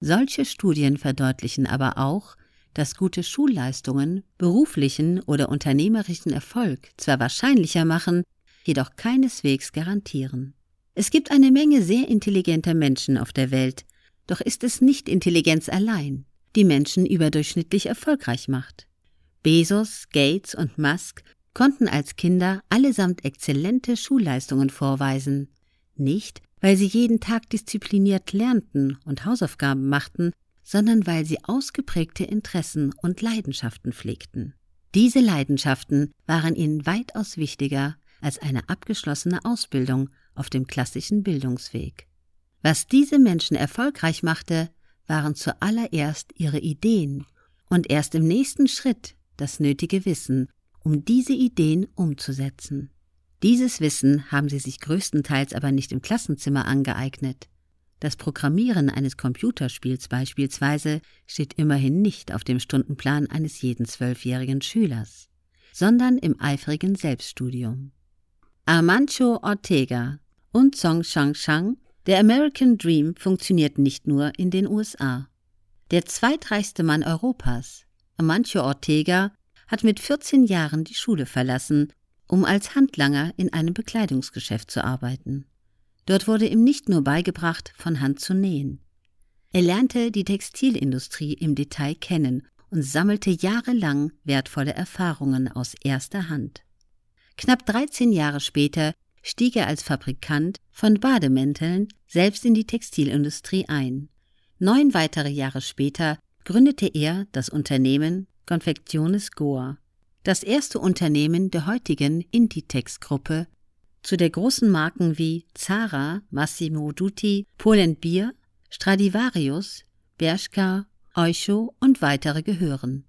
Solche Studien verdeutlichen aber auch, dass gute Schulleistungen beruflichen oder unternehmerischen Erfolg zwar wahrscheinlicher machen, jedoch keineswegs garantieren. Es gibt eine Menge sehr intelligenter Menschen auf der Welt, doch ist es nicht Intelligenz allein, die Menschen überdurchschnittlich erfolgreich macht. Bezos, Gates und Musk konnten als Kinder allesamt exzellente Schulleistungen vorweisen, nicht weil sie jeden Tag diszipliniert lernten und Hausaufgaben machten, sondern weil sie ausgeprägte Interessen und Leidenschaften pflegten. Diese Leidenschaften waren ihnen weitaus wichtiger als eine abgeschlossene Ausbildung auf dem klassischen Bildungsweg. Was diese Menschen erfolgreich machte, waren zuallererst ihre Ideen und erst im nächsten Schritt das nötige Wissen, um diese Ideen umzusetzen. Dieses Wissen haben sie sich größtenteils aber nicht im Klassenzimmer angeeignet. Das Programmieren eines Computerspiels beispielsweise steht immerhin nicht auf dem Stundenplan eines jeden zwölfjährigen Schülers, sondern im eifrigen Selbststudium. Armancho Ortega und Song Shang Shang, der American Dream funktioniert nicht nur in den USA. Der zweitreichste Mann Europas, Amancio Ortega, hat mit 14 Jahren die Schule verlassen um als Handlanger in einem Bekleidungsgeschäft zu arbeiten. Dort wurde ihm nicht nur beigebracht, von Hand zu nähen. Er lernte die Textilindustrie im Detail kennen und sammelte jahrelang wertvolle Erfahrungen aus erster Hand. Knapp 13 Jahre später stieg er als Fabrikant von Bademänteln selbst in die Textilindustrie ein. Neun weitere Jahre später gründete er das Unternehmen Confecciones Goa das erste Unternehmen der heutigen Inditex-Gruppe, zu der großen Marken wie Zara, Massimo Dutti, Pull&Bear, Stradivarius, Bershka, Oysho und weitere gehören.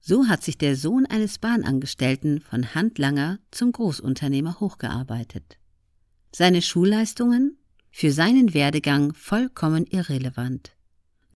So hat sich der Sohn eines Bahnangestellten von Handlanger zum Großunternehmer hochgearbeitet. Seine Schulleistungen? Für seinen Werdegang vollkommen irrelevant.